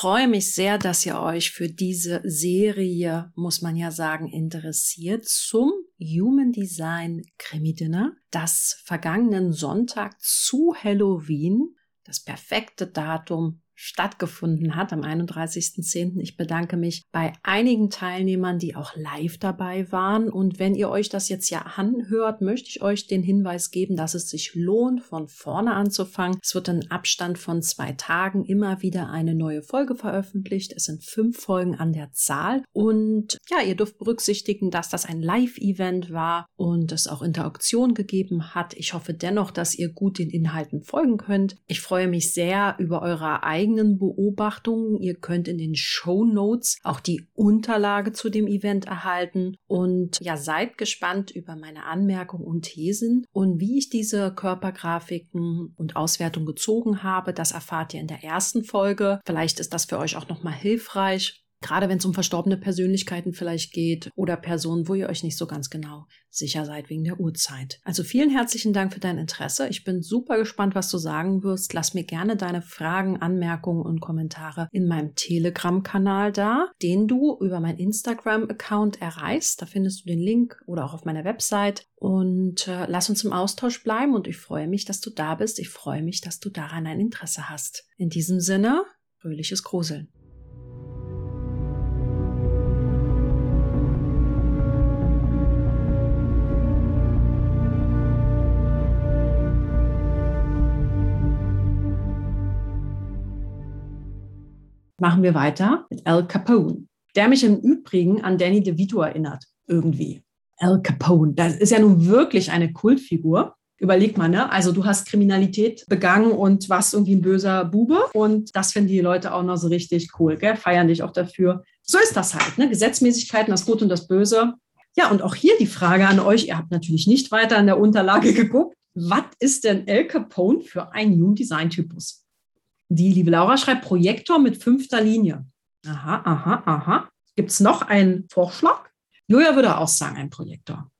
freue mich sehr, dass ihr euch für diese Serie, muss man ja sagen, interessiert zum Human Design Krimi Dinner, das vergangenen Sonntag zu Halloween, das perfekte Datum stattgefunden hat am 31.10. Ich bedanke mich bei einigen Teilnehmern, die auch live dabei waren. Und wenn ihr euch das jetzt ja anhört, möchte ich euch den Hinweis geben, dass es sich lohnt, von vorne anzufangen. Es wird in Abstand von zwei Tagen immer wieder eine neue Folge veröffentlicht. Es sind fünf Folgen an der Zahl. Und ja, ihr dürft berücksichtigen, dass das ein Live-Event war und es auch Interaktion gegeben hat. Ich hoffe dennoch, dass ihr gut den Inhalten folgen könnt. Ich freue mich sehr über eure eigenen eigenen Beobachtungen. Ihr könnt in den Show Notes auch die Unterlage zu dem Event erhalten und ja, seid gespannt über meine Anmerkungen und Thesen und wie ich diese Körpergrafiken und Auswertung gezogen habe. Das erfahrt ihr in der ersten Folge. Vielleicht ist das für euch auch nochmal hilfreich. Gerade wenn es um verstorbene Persönlichkeiten vielleicht geht oder Personen, wo ihr euch nicht so ganz genau sicher seid wegen der Uhrzeit. Also vielen herzlichen Dank für dein Interesse. Ich bin super gespannt, was du sagen wirst. Lass mir gerne deine Fragen, Anmerkungen und Kommentare in meinem Telegram-Kanal da, den du über mein Instagram-Account erreichst. Da findest du den Link oder auch auf meiner Website. Und äh, lass uns im Austausch bleiben und ich freue mich, dass du da bist. Ich freue mich, dass du daran ein Interesse hast. In diesem Sinne, fröhliches Gruseln. Machen wir weiter mit Al Capone, der mich im Übrigen an Danny DeVito erinnert, irgendwie. Al Capone, das ist ja nun wirklich eine Kultfigur. Überleg mal, ne? Also du hast Kriminalität begangen und warst irgendwie ein böser Bube und das finden die Leute auch noch so richtig cool, gell? Feiern dich auch dafür. So ist das halt, ne? Gesetzmäßigkeiten, das Gute und das Böse. Ja, und auch hier die Frage an euch. Ihr habt natürlich nicht weiter an der Unterlage geguckt. Was ist denn Al Capone für ein Human Design Typus? Die liebe Laura schreibt Projektor mit fünfter Linie. Aha, aha, aha. Gibt es noch einen Vorschlag? Julia würde auch sagen, ein Projektor.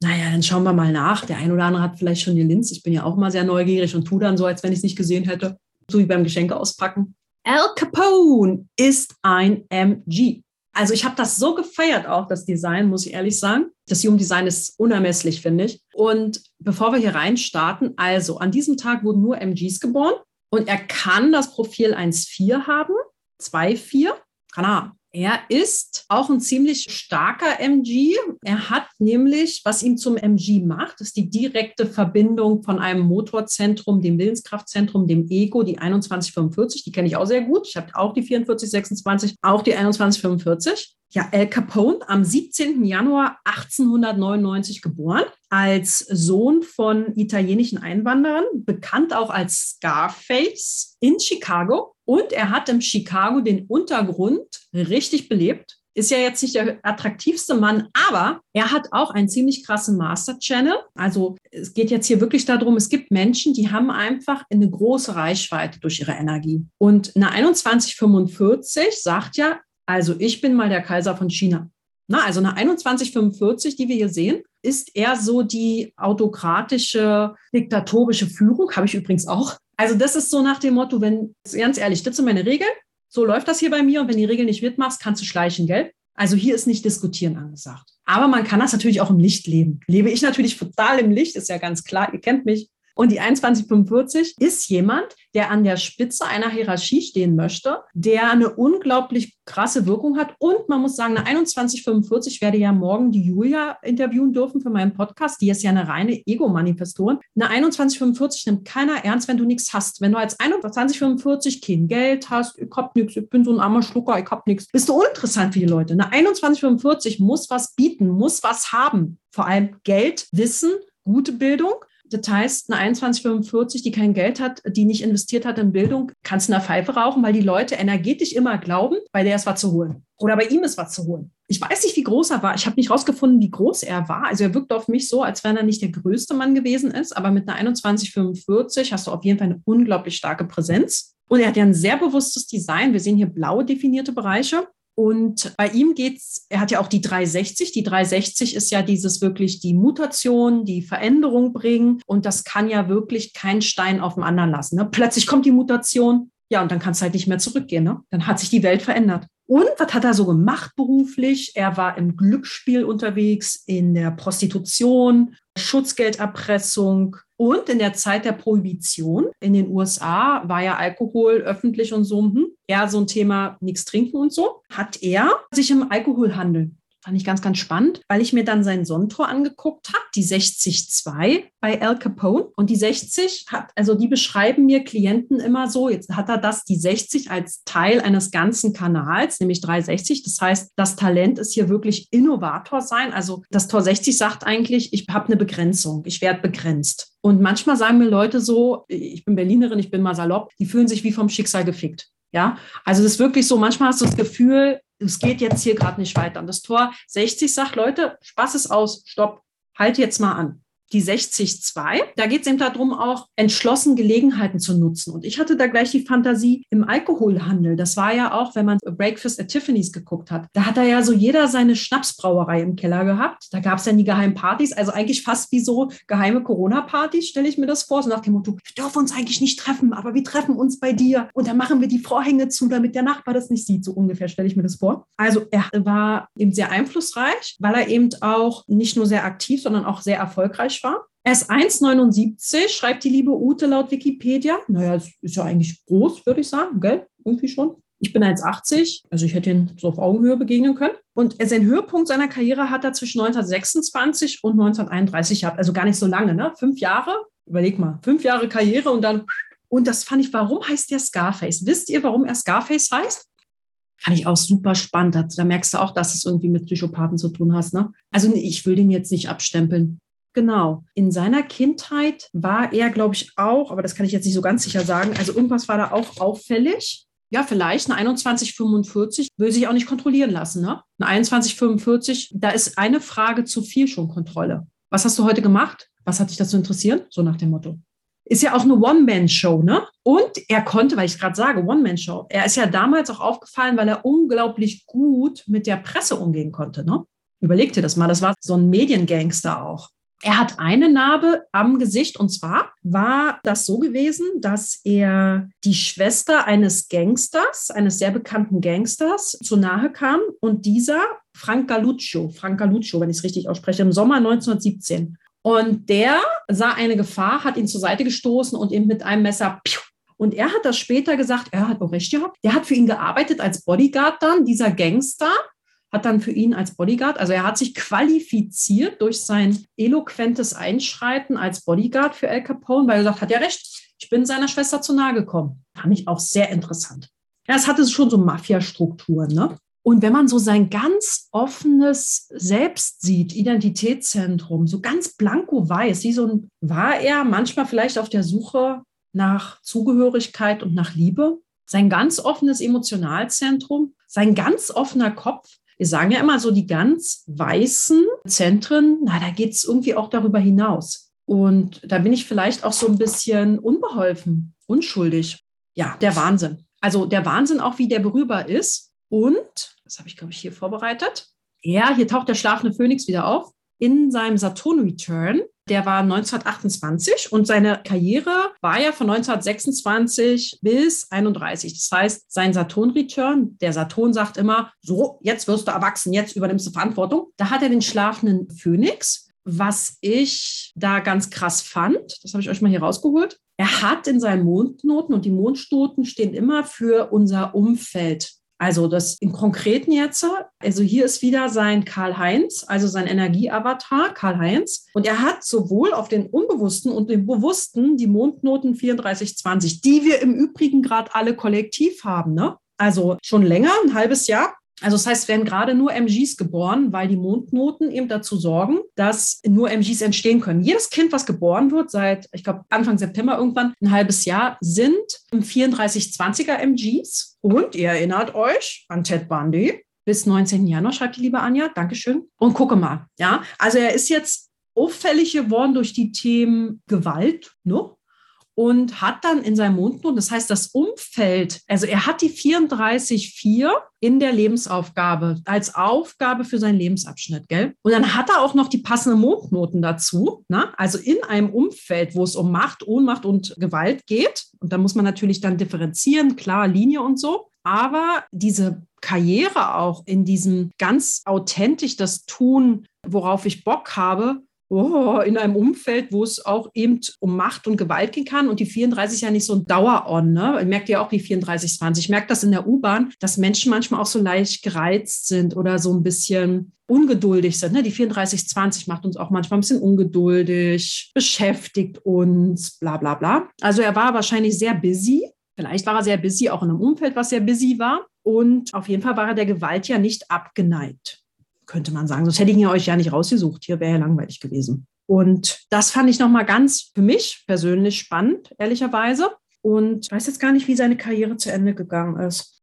Naja, dann schauen wir mal nach. Der ein oder andere hat vielleicht schon die Linz. Ich bin ja auch mal sehr neugierig und tue dann so, als wenn ich es nicht gesehen hätte. So wie beim Geschenke auspacken. Al Capone ist ein MG. Also ich habe das so gefeiert auch, das Design, muss ich ehrlich sagen. Das Human Design ist unermesslich, finde ich. Und bevor wir hier reinstarten, also an diesem Tag wurden nur MGs geboren. Und er kann das Profil 1,4 haben, 2,4, kann er haben. Er ist auch ein ziemlich starker MG. Er hat nämlich, was ihm zum MG macht, ist die direkte Verbindung von einem Motorzentrum, dem Willenskraftzentrum, dem Ego, die 2145. Die kenne ich auch sehr gut. Ich habe auch die 4426, auch die 2145 ja, Al Capone am 17. Januar 1899 geboren, als Sohn von italienischen Einwanderern, bekannt auch als Scarface in Chicago. Und er hat im Chicago den Untergrund richtig belebt. Ist ja jetzt nicht der attraktivste Mann, aber er hat auch einen ziemlich krassen Master Channel. Also es geht jetzt hier wirklich darum, es gibt Menschen, die haben einfach eine große Reichweite durch ihre Energie. Und eine 2145 sagt ja, also ich bin mal der Kaiser von China. Na, also eine 2145, die wir hier sehen, ist eher so die autokratische, diktatorische Führung, habe ich übrigens auch. Also das ist so nach dem Motto, wenn, ganz ehrlich, das sind meine Regeln, so läuft das hier bei mir und wenn die Regeln nicht mitmachst, kannst du schleichen, gell? Also hier ist nicht diskutieren angesagt. Aber man kann das natürlich auch im Licht leben. Lebe ich natürlich total im Licht, ist ja ganz klar, ihr kennt mich. Und die 2145 ist jemand, der an der Spitze einer Hierarchie stehen möchte, der eine unglaublich krasse Wirkung hat. Und man muss sagen, eine 2145 werde ja morgen die Julia interviewen dürfen für meinen Podcast. Die ist ja eine reine Ego-Manifestorin. Eine 2145 nimmt keiner ernst, wenn du nichts hast. Wenn du als 2145 kein Geld hast, ich hab nichts, ich bin so ein armer Schlucker, ich hab nichts, bist du uninteressant für die Leute. Eine 2145 muss was bieten, muss was haben. Vor allem Geld, Wissen, gute Bildung das heißt, eine 2145, die kein Geld hat, die nicht investiert hat in Bildung, kannst du eine Pfeife rauchen, weil die Leute energetisch immer glauben, bei der ist was zu holen. Oder bei ihm ist was zu holen. Ich weiß nicht, wie groß er war. Ich habe nicht rausgefunden, wie groß er war. Also er wirkt auf mich so, als wenn er nicht der größte Mann gewesen ist. Aber mit einer 2145 hast du auf jeden Fall eine unglaublich starke Präsenz. Und er hat ja ein sehr bewusstes Design. Wir sehen hier blau definierte Bereiche. Und bei ihm geht's, er hat ja auch die 360. Die 360 ist ja dieses wirklich die Mutation, die Veränderung bringen. Und das kann ja wirklich kein Stein auf dem anderen lassen. Ne? Plötzlich kommt die Mutation, Ja, und dann kannst du halt nicht mehr zurückgehen. Ne? Dann hat sich die Welt verändert. Und was hat er so gemacht beruflich? Er war im Glücksspiel unterwegs, in der Prostitution, Schutzgelderpressung und in der Zeit der Prohibition in den USA war ja Alkohol öffentlich und so, hm, eher so ein Thema, nichts trinken und so, hat er sich im Alkoholhandel Fand ich ganz, ganz spannend, weil ich mir dann sein Sonnentor angeguckt habe, die 60-2 bei Al Capone. Und die 60 hat, also die beschreiben mir Klienten immer so, jetzt hat er das, die 60 als Teil eines ganzen Kanals, nämlich 360. Das heißt, das Talent ist hier wirklich Innovator sein. Also das Tor 60 sagt eigentlich, ich habe eine Begrenzung, ich werde begrenzt. Und manchmal sagen mir Leute so, ich bin Berlinerin, ich bin mal salopp, die fühlen sich wie vom Schicksal gefickt. Ja, also das ist wirklich so, manchmal hast du das Gefühl, es geht jetzt hier gerade nicht weiter. Und das Tor 60 sagt, Leute, Spaß ist aus, stopp, halt jetzt mal an die 60-2. Da geht es eben darum, auch entschlossen Gelegenheiten zu nutzen. Und ich hatte da gleich die Fantasie im Alkoholhandel. Das war ja auch, wenn man Breakfast at Tiffany's geguckt hat. Da hat er ja so jeder seine Schnapsbrauerei im Keller gehabt. Da gab es ja die geheimen Partys. Also eigentlich fast wie so geheime Corona-Partys, stelle ich mir das vor. So nach dem Motto, wir dürfen uns eigentlich nicht treffen, aber wir treffen uns bei dir. Und dann machen wir die Vorhänge zu, damit der Nachbar das nicht sieht. So ungefähr stelle ich mir das vor. Also er war eben sehr einflussreich, weil er eben auch nicht nur sehr aktiv, sondern auch sehr erfolgreich war. Er ist 1,79, schreibt die liebe Ute laut Wikipedia. Naja, das ist ja eigentlich groß, würde ich sagen, gell? Irgendwie schon. Ich bin 1,80, also ich hätte ihn so auf Augenhöhe begegnen können. Und sein Höhepunkt seiner Karriere hat er zwischen 1926 und 1931 gehabt. Also gar nicht so lange, ne? Fünf Jahre. Überleg mal, fünf Jahre Karriere und dann. Und das fand ich, warum heißt der Scarface? Wisst ihr, warum er Scarface heißt? Fand ich auch super spannend. Da merkst du auch, dass es irgendwie mit Psychopathen zu tun hast. Ne? Also ich will den jetzt nicht abstempeln. Genau. In seiner Kindheit war er, glaube ich, auch, aber das kann ich jetzt nicht so ganz sicher sagen, also irgendwas war da auch auffällig. Ja, vielleicht eine 2145 will sich auch nicht kontrollieren lassen. Ne? Eine 2145, da ist eine Frage zu viel schon Kontrolle. Was hast du heute gemacht? Was hat dich dazu interessieren? So nach dem Motto. Ist ja auch eine One-Man-Show, ne? Und er konnte, weil ich gerade sage, One-Man-Show, er ist ja damals auch aufgefallen, weil er unglaublich gut mit der Presse umgehen konnte, ne? Überleg dir das mal, das war so ein Mediengangster auch. Er hat eine Narbe am Gesicht und zwar war das so gewesen, dass er die Schwester eines Gangsters, eines sehr bekannten Gangsters, zu nahe kam und dieser, Frank Galuccio, Frank Galuccio, wenn ich es richtig ausspreche, im Sommer 1917. Und der sah eine Gefahr, hat ihn zur Seite gestoßen und ihm mit einem Messer piu, und er hat das später gesagt, er hat auch recht gehabt. Der hat für ihn gearbeitet als Bodyguard dann, dieser Gangster hat dann für ihn als Bodyguard, also er hat sich qualifiziert durch sein eloquentes Einschreiten als Bodyguard für Al Capone, weil er gesagt hat, ja recht, ich bin seiner Schwester zu nahe gekommen. Fand ich auch sehr interessant. Ja, es hatte schon so Mafia-Strukturen, ne? Und wenn man so sein ganz offenes Selbst sieht, Identitätszentrum, so ganz blanko weiß, wie so ein, war er manchmal vielleicht auf der Suche nach Zugehörigkeit und nach Liebe? Sein ganz offenes Emotionalzentrum, sein ganz offener Kopf, wir sagen ja immer so, die ganz weißen Zentren, na, da geht es irgendwie auch darüber hinaus. Und da bin ich vielleicht auch so ein bisschen unbeholfen, unschuldig. Ja, der Wahnsinn. Also der Wahnsinn auch, wie der berührbar ist. Und, das habe ich, glaube ich, hier vorbereitet. Ja, hier taucht der schlafende Phönix wieder auf. In seinem Saturn Return der war 1928 und seine Karriere war ja von 1926 bis 31. Das heißt, sein Saturn-Return, der Saturn sagt immer, so, jetzt wirst du erwachsen, jetzt übernimmst du Verantwortung. Da hat er den schlafenden Phönix. Was ich da ganz krass fand, das habe ich euch mal hier rausgeholt. Er hat in seinen Mondnoten und die Mondnoten stehen immer für unser Umfeld also das im Konkreten jetzt, also hier ist wieder sein Karl-Heinz, also sein Energieavatar Karl-Heinz. Und er hat sowohl auf den unbewussten und den bewussten die Mondnoten 3420, die wir im Übrigen gerade alle kollektiv haben. Ne? Also schon länger, ein halbes Jahr. Also das heißt, werden gerade nur MGs geboren, weil die Mondnoten eben dazu sorgen, dass nur MGs entstehen können. Jedes Kind, was geboren wird, seit, ich glaube, Anfang September irgendwann, ein halbes Jahr, sind 3420er MGs. Und ihr erinnert euch an Ted Bundy. Bis 19. Januar schreibt die liebe Anja. Dankeschön. Und gucke mal. Ja, also er ist jetzt auffällig geworden durch die Themen Gewalt, ne? Und hat dann in seinem Mondnoten, das heißt das Umfeld, also er hat die 34,4 in der Lebensaufgabe als Aufgabe für seinen Lebensabschnitt, gell? Und dann hat er auch noch die passenden Mondnoten dazu, ne? also in einem Umfeld, wo es um Macht, Ohnmacht und Gewalt geht. Und da muss man natürlich dann differenzieren, klar, Linie und so. Aber diese Karriere auch in diesem ganz authentisch das tun, worauf ich Bock habe, oh, in einem Umfeld, wo es auch eben um Macht und Gewalt gehen kann. Und die 34 ist ja nicht so ein Dauer-On. Ne? Merkt ihr auch die 3420. Ich merke das in der U-Bahn, dass Menschen manchmal auch so leicht gereizt sind oder so ein bisschen ungeduldig sind. Ne? Die 3420 macht uns auch manchmal ein bisschen ungeduldig, beschäftigt uns, bla bla bla. Also er war wahrscheinlich sehr busy. Vielleicht war er sehr busy, auch in einem Umfeld, was sehr busy war. Und auf jeden Fall war er der Gewalt ja nicht abgeneigt könnte man sagen. Sonst hätte ich ihn euch ja nicht rausgesucht. Hier wäre ja langweilig gewesen. Und das fand ich nochmal ganz für mich persönlich spannend, ehrlicherweise. Und ich weiß jetzt gar nicht, wie seine Karriere zu Ende gegangen ist.